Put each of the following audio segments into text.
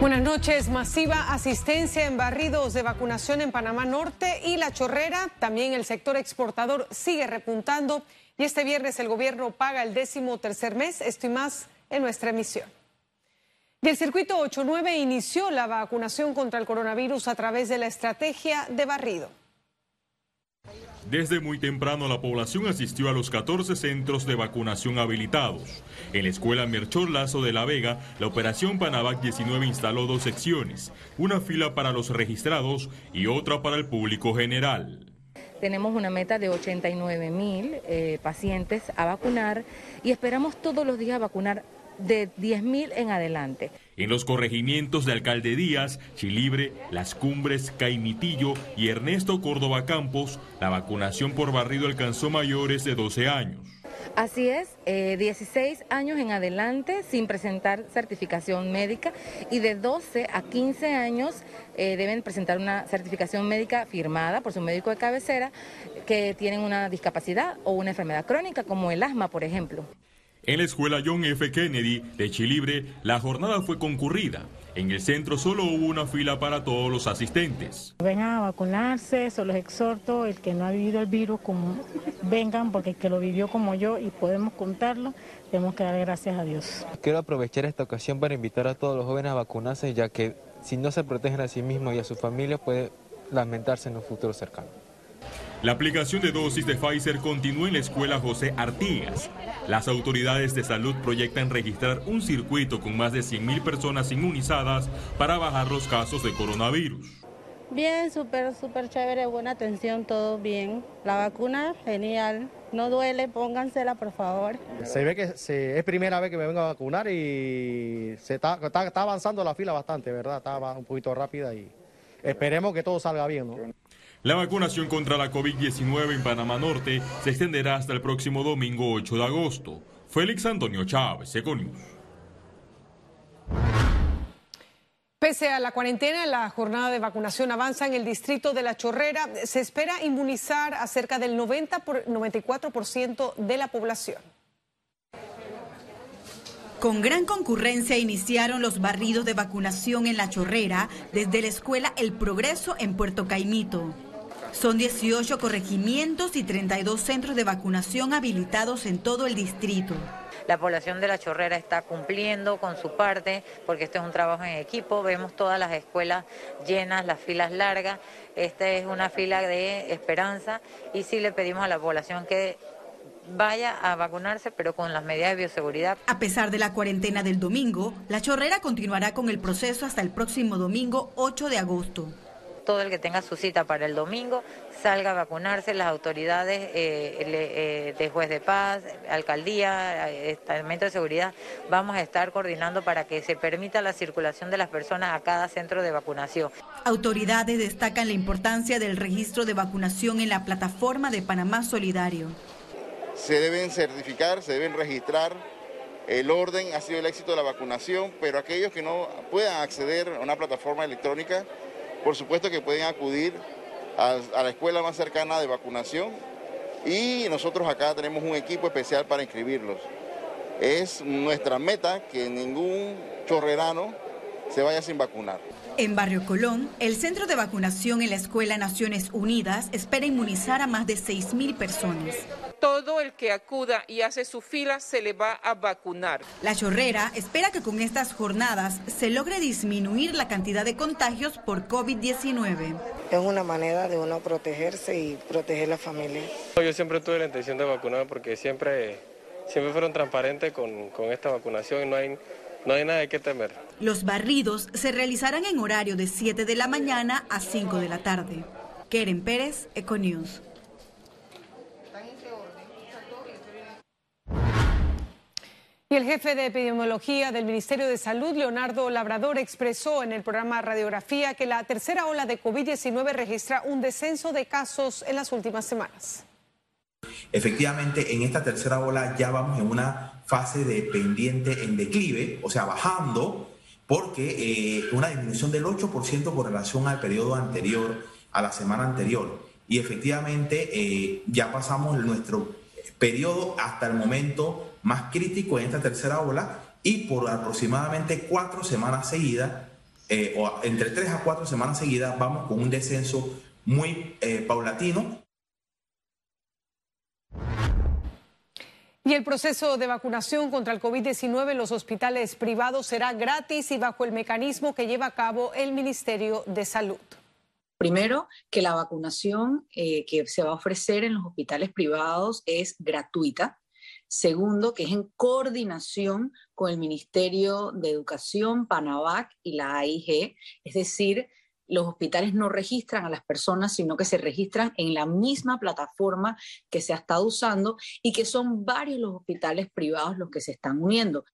Buenas noches. Masiva asistencia en barridos de vacunación en Panamá Norte y La Chorrera. También el sector exportador sigue repuntando. Y este viernes el gobierno paga el décimo tercer mes. Esto y más en nuestra emisión. Y el circuito 89 inició la vacunación contra el coronavirus a través de la estrategia de barrido. Desde muy temprano la población asistió a los 14 centros de vacunación habilitados. En la escuela Merchor Lazo de la Vega, la operación Panavac 19 instaló dos secciones, una fila para los registrados y otra para el público general. Tenemos una meta de 89 mil eh, pacientes a vacunar y esperamos todos los días vacunar de 10.000 en adelante. En los corregimientos de Alcalde Díaz, Chilibre, Las Cumbres, Caimitillo y Ernesto Córdoba Campos, la vacunación por barrido alcanzó mayores de 12 años. Así es, 16 eh, años en adelante sin presentar certificación médica y de 12 a 15 años eh, deben presentar una certificación médica firmada por su médico de cabecera que tienen una discapacidad o una enfermedad crónica como el asma, por ejemplo. En la escuela John F. Kennedy de Chilibre, la jornada fue concurrida. En el centro solo hubo una fila para todos los asistentes. Vengan a vacunarse, solo les exhorto, el que no ha vivido el virus, como, vengan, porque el que lo vivió como yo y podemos contarlo, tenemos que dar gracias a Dios. Quiero aprovechar esta ocasión para invitar a todos los jóvenes a vacunarse, ya que si no se protegen a sí mismos y a sus familias puede lamentarse en un futuro cercano. La aplicación de dosis de Pfizer continúa en la escuela José Artigas. Las autoridades de salud proyectan registrar un circuito con más de 100.000 personas inmunizadas para bajar los casos de coronavirus. Bien, súper, súper chévere, buena atención, todo bien. La vacuna, genial. No duele, póngansela, por favor. Se ve que es primera vez que me vengo a vacunar y se está, está avanzando la fila bastante, ¿verdad? Está un poquito rápida y esperemos que todo salga bien, ¿no? La vacunación contra la COVID-19 en Panamá Norte se extenderá hasta el próximo domingo 8 de agosto. Félix Antonio Chávez, Econius. Pese a la cuarentena, la jornada de vacunación avanza en el distrito de La Chorrera. Se espera inmunizar a cerca del 90 por 94% de la población. Con gran concurrencia iniciaron los barridos de vacunación en La Chorrera desde la escuela El Progreso en Puerto Caimito. Son 18 corregimientos y 32 centros de vacunación habilitados en todo el distrito. La población de La Chorrera está cumpliendo con su parte porque este es un trabajo en equipo. Vemos todas las escuelas llenas, las filas largas. Esta es una fila de esperanza y sí le pedimos a la población que vaya a vacunarse, pero con las medidas de bioseguridad. A pesar de la cuarentena del domingo, La Chorrera continuará con el proceso hasta el próximo domingo 8 de agosto todo el que tenga su cita para el domingo salga a vacunarse, las autoridades eh, eh, de juez de paz, alcaldía, estamento de seguridad, vamos a estar coordinando para que se permita la circulación de las personas a cada centro de vacunación. Autoridades destacan la importancia del registro de vacunación en la plataforma de Panamá Solidario. Se deben certificar, se deben registrar el orden ha sido el éxito de la vacunación, pero aquellos que no puedan acceder a una plataforma electrónica por supuesto que pueden acudir a, la escuela más cercana de vacunación y nosotros acá tenemos un equipo especial para inscribirlos. Es nuestra meta que ningún chorrerano se vaya sin vacunar. En Barrio Colón, el centro de vacunación en la Escuela Naciones Unidas espera inmunizar a más de 6.000 personas todo el que acuda y hace su fila se le va a vacunar. La Chorrera espera que con estas jornadas se logre disminuir la cantidad de contagios por COVID-19. Es una manera de uno protegerse y proteger la familia. Yo siempre tuve la intención de vacunar porque siempre, siempre fueron transparentes con, con esta vacunación y no hay, no hay nada que temer. Los barridos se realizarán en horario de 7 de la mañana a 5 de la tarde. Keren Pérez, Econews. Y el jefe de epidemiología del Ministerio de Salud, Leonardo Labrador, expresó en el programa Radiografía que la tercera ola de COVID-19 registra un descenso de casos en las últimas semanas. Efectivamente, en esta tercera ola ya vamos en una fase de pendiente en declive, o sea, bajando, porque eh, una disminución del 8% con relación al periodo anterior, a la semana anterior. Y efectivamente eh, ya pasamos nuestro periodo hasta el momento más crítico en esta tercera ola y por aproximadamente cuatro semanas seguidas eh, o entre tres a cuatro semanas seguidas, vamos con un descenso muy eh, paulatino. Y el proceso de vacunación contra el COVID-19 en los hospitales privados será gratis y bajo el mecanismo que lleva a cabo el Ministerio de Salud. Primero, que la vacunación eh, que se va a ofrecer en los hospitales privados es gratuita. Segundo, que es en coordinación con el Ministerio de Educación, PANAVAC y la AIG, es decir, los hospitales no registran a las personas, sino que se registran en la misma plataforma que se ha estado usando y que son varios los hospitales privados los que se están uniendo.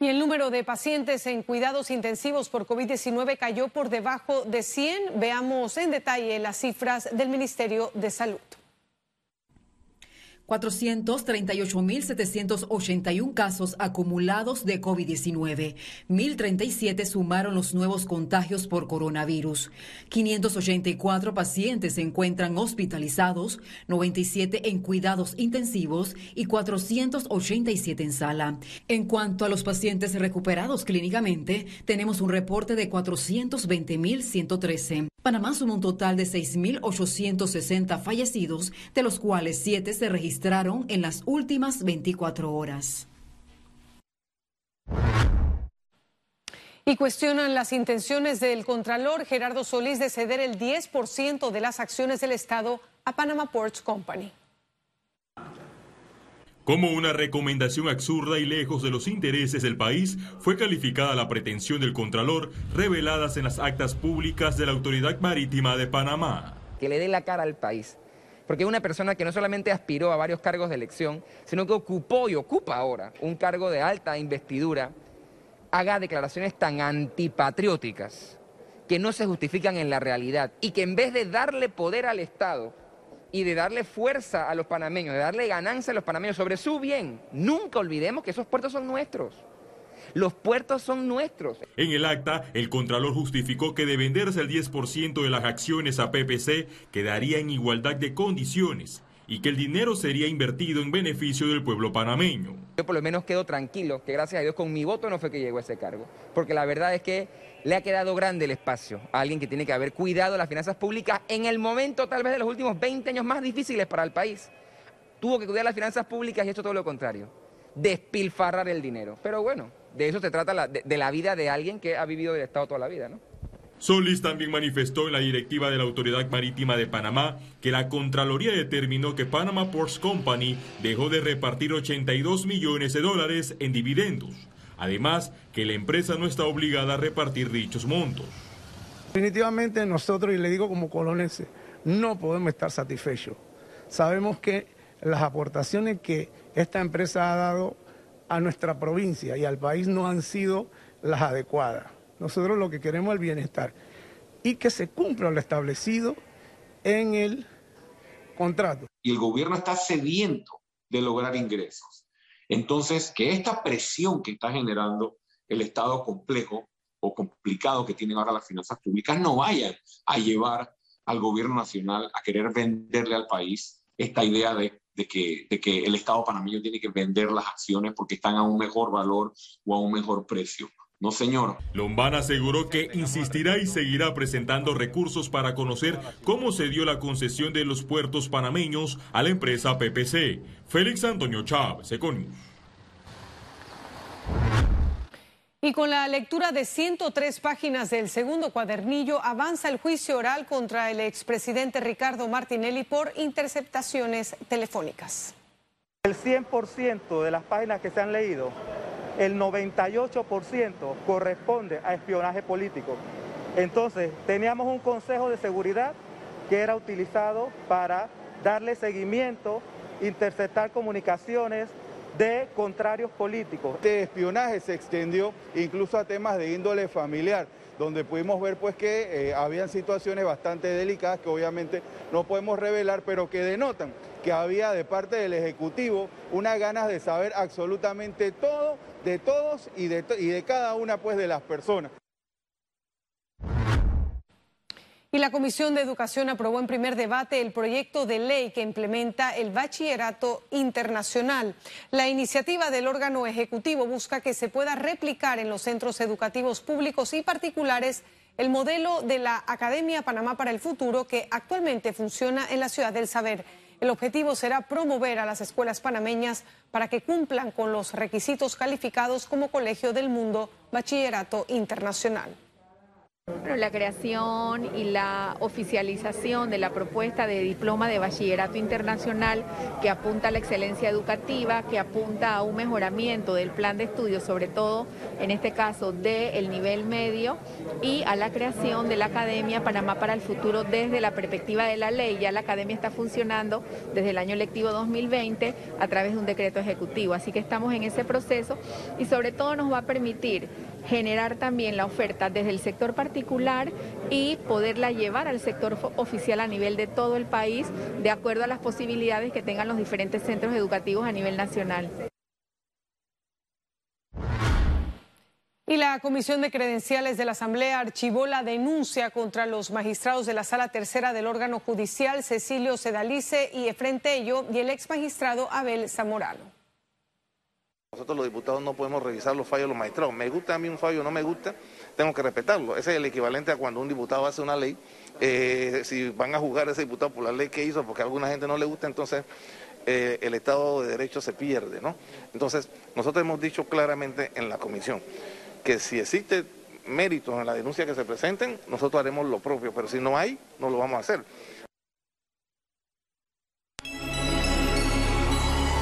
Y el número de pacientes en cuidados intensivos por COVID-19 cayó por debajo de 100. Veamos en detalle las cifras del Ministerio de Salud. 438.781 casos acumulados de COVID-19. 1.037 sumaron los nuevos contagios por coronavirus. 584 pacientes se encuentran hospitalizados, 97 en cuidados intensivos y 487 en sala. En cuanto a los pacientes recuperados clínicamente, tenemos un reporte de 420.113. Panamá suma un total de 6.860 fallecidos, de los cuales 7 se registraron en las últimas 24 horas. Y cuestionan las intenciones del Contralor Gerardo Solís de ceder el 10% de las acciones del Estado a Panama Ports Company. Como una recomendación absurda y lejos de los intereses del país, fue calificada la pretensión del Contralor reveladas en las actas públicas de la Autoridad Marítima de Panamá. Que le dé la cara al país. Porque una persona que no solamente aspiró a varios cargos de elección, sino que ocupó y ocupa ahora un cargo de alta investidura, haga declaraciones tan antipatrióticas que no se justifican en la realidad y que en vez de darle poder al Estado, y de darle fuerza a los panameños, de darle ganancia a los panameños sobre su bien. Nunca olvidemos que esos puertos son nuestros. Los puertos son nuestros. En el acta, el Contralor justificó que de venderse el 10% de las acciones a PPC quedaría en igualdad de condiciones y que el dinero sería invertido en beneficio del pueblo panameño. Yo por lo menos quedo tranquilo que gracias a Dios con mi voto no fue que llegó a ese cargo, porque la verdad es que le ha quedado grande el espacio a alguien que tiene que haber cuidado las finanzas públicas en el momento tal vez de los últimos 20 años más difíciles para el país. Tuvo que cuidar las finanzas públicas y ha hecho todo lo contrario, despilfarrar el dinero. Pero bueno, de eso se trata de, de la vida de alguien que ha vivido del Estado toda la vida, ¿no? Solís también manifestó en la directiva de la Autoridad Marítima de Panamá que la Contraloría determinó que Panama Ports Company dejó de repartir 82 millones de dólares en dividendos. Además, que la empresa no está obligada a repartir dichos montos. Definitivamente nosotros, y le digo como colonense, no podemos estar satisfechos. Sabemos que las aportaciones que esta empresa ha dado a nuestra provincia y al país no han sido las adecuadas. Nosotros lo que queremos es el bienestar y que se cumpla lo establecido en el contrato. Y el gobierno está sediento de lograr ingresos. Entonces, que esta presión que está generando el estado complejo o complicado que tienen ahora las finanzas públicas no vaya a llevar al gobierno nacional a querer venderle al país esta idea de, que, de que el Estado panameño tiene que vender las acciones porque están a un mejor valor o a un mejor precio. No, señor. Lombana aseguró que insistirá y seguirá presentando recursos para conocer cómo se dio la concesión de los puertos panameños a la empresa PPC. Félix Antonio Chávez, Econius. Y con la lectura de 103 páginas del segundo cuadernillo, avanza el juicio oral contra el expresidente Ricardo Martinelli por interceptaciones telefónicas. El 100% de las páginas que se han leído el 98% corresponde a espionaje político. Entonces, teníamos un consejo de seguridad que era utilizado para darle seguimiento, interceptar comunicaciones de contrarios políticos. Este espionaje se extendió incluso a temas de índole familiar, donde pudimos ver pues que eh, habían situaciones bastante delicadas que obviamente no podemos revelar, pero que denotan que había de parte del Ejecutivo unas ganas de saber absolutamente todo de todos y de, y de cada una pues de las personas. Y la Comisión de Educación aprobó en primer debate el proyecto de ley que implementa el bachillerato internacional. La iniciativa del órgano ejecutivo busca que se pueda replicar en los centros educativos públicos y particulares el modelo de la Academia Panamá para el Futuro que actualmente funciona en la ciudad del saber. El objetivo será promover a las escuelas panameñas para que cumplan con los requisitos calificados como Colegio del Mundo Bachillerato Internacional. La creación y la oficialización de la propuesta de diploma de bachillerato internacional que apunta a la excelencia educativa, que apunta a un mejoramiento del plan de estudio, sobre todo en este caso del nivel medio, y a la creación de la Academia Panamá para el Futuro desde la perspectiva de la ley. Ya la Academia está funcionando desde el año lectivo 2020 a través de un decreto ejecutivo, así que estamos en ese proceso y sobre todo nos va a permitir generar también la oferta desde el sector particular y poderla llevar al sector oficial a nivel de todo el país, de acuerdo a las posibilidades que tengan los diferentes centros educativos a nivel nacional. Y la Comisión de Credenciales de la Asamblea archivó la denuncia contra los magistrados de la Sala Tercera del órgano judicial, Cecilio Sedalice y Efren Tello, y el ex magistrado Abel Zamorano. Nosotros los diputados no podemos revisar los fallos de los magistrados. Me gusta a mí un fallo, no me gusta, tengo que respetarlo. Ese es el equivalente a cuando un diputado hace una ley. Eh, si van a juzgar a ese diputado por la ley que hizo, porque a alguna gente no le gusta, entonces eh, el Estado de Derecho se pierde, ¿no? Entonces, nosotros hemos dicho claramente en la comisión que si existe méritos en la denuncia que se presenten, nosotros haremos lo propio, pero si no hay, no lo vamos a hacer.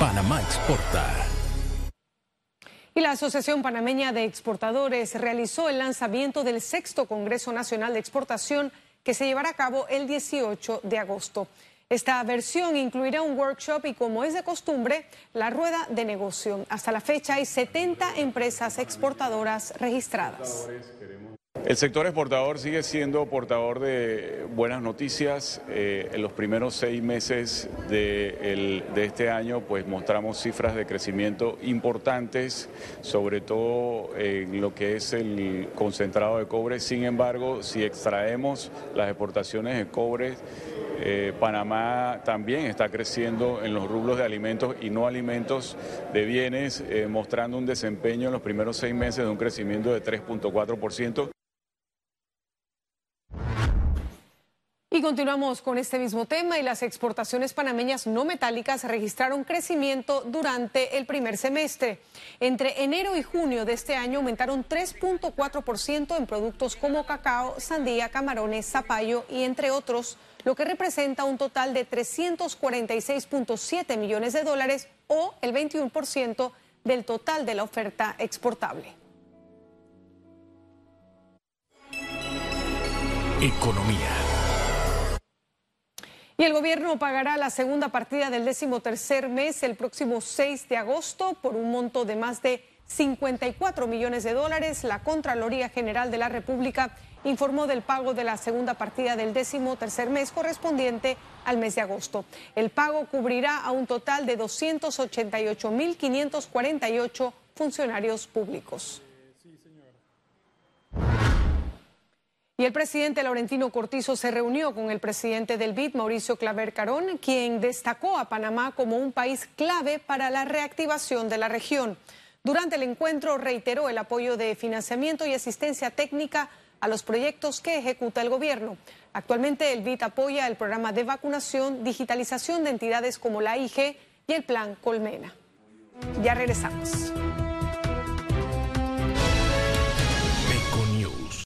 Panamá exporta. Y la Asociación Panameña de Exportadores realizó el lanzamiento del sexto Congreso Nacional de Exportación que se llevará a cabo el 18 de agosto. Esta versión incluirá un workshop y, como es de costumbre, la rueda de negocio. Hasta la fecha hay 70 empresas exportadoras registradas. El sector exportador sigue siendo portador de buenas noticias. Eh, en los primeros seis meses de, este año, pues mostramos cifras de crecimiento importantes, sobre todo en lo que es el concentrado de cobre. Sin embargo, si extraemos las exportaciones de cobre, eh, Panamá también está creciendo en los rublos de alimentos y no alimentos de bienes, eh, mostrando un desempeño en los primeros seis meses de un crecimiento de 3.4%. Y continuamos con este mismo tema y las exportaciones panameñas no metálicas registraron crecimiento durante el primer semestre. Entre enero y junio de este año aumentaron 3.4% en productos como cacao, sandía, camarones, zapallo y entre otros, lo que representa un total de 346.7 millones de dólares o el 21% del total de la oferta exportable. Economía. Y el gobierno pagará la segunda partida del décimo tercer mes el próximo 6 de agosto por un monto de más de 54 millones de dólares. La Contraloría General de la República informó del pago de la segunda partida del décimo tercer mes correspondiente al mes de agosto. El pago cubrirá a un total de 288.548 funcionarios públicos. Y el presidente Laurentino Cortizo se reunió con el presidente del BID, Mauricio Claver Carón, quien destacó a Panamá como un país clave para la reactivación de la región. Durante el encuentro reiteró el apoyo de financiamiento y asistencia técnica a los proyectos que ejecuta el gobierno. Actualmente el BID apoya el programa de vacunación, digitalización de entidades como la IG y el Plan Colmena. Ya regresamos.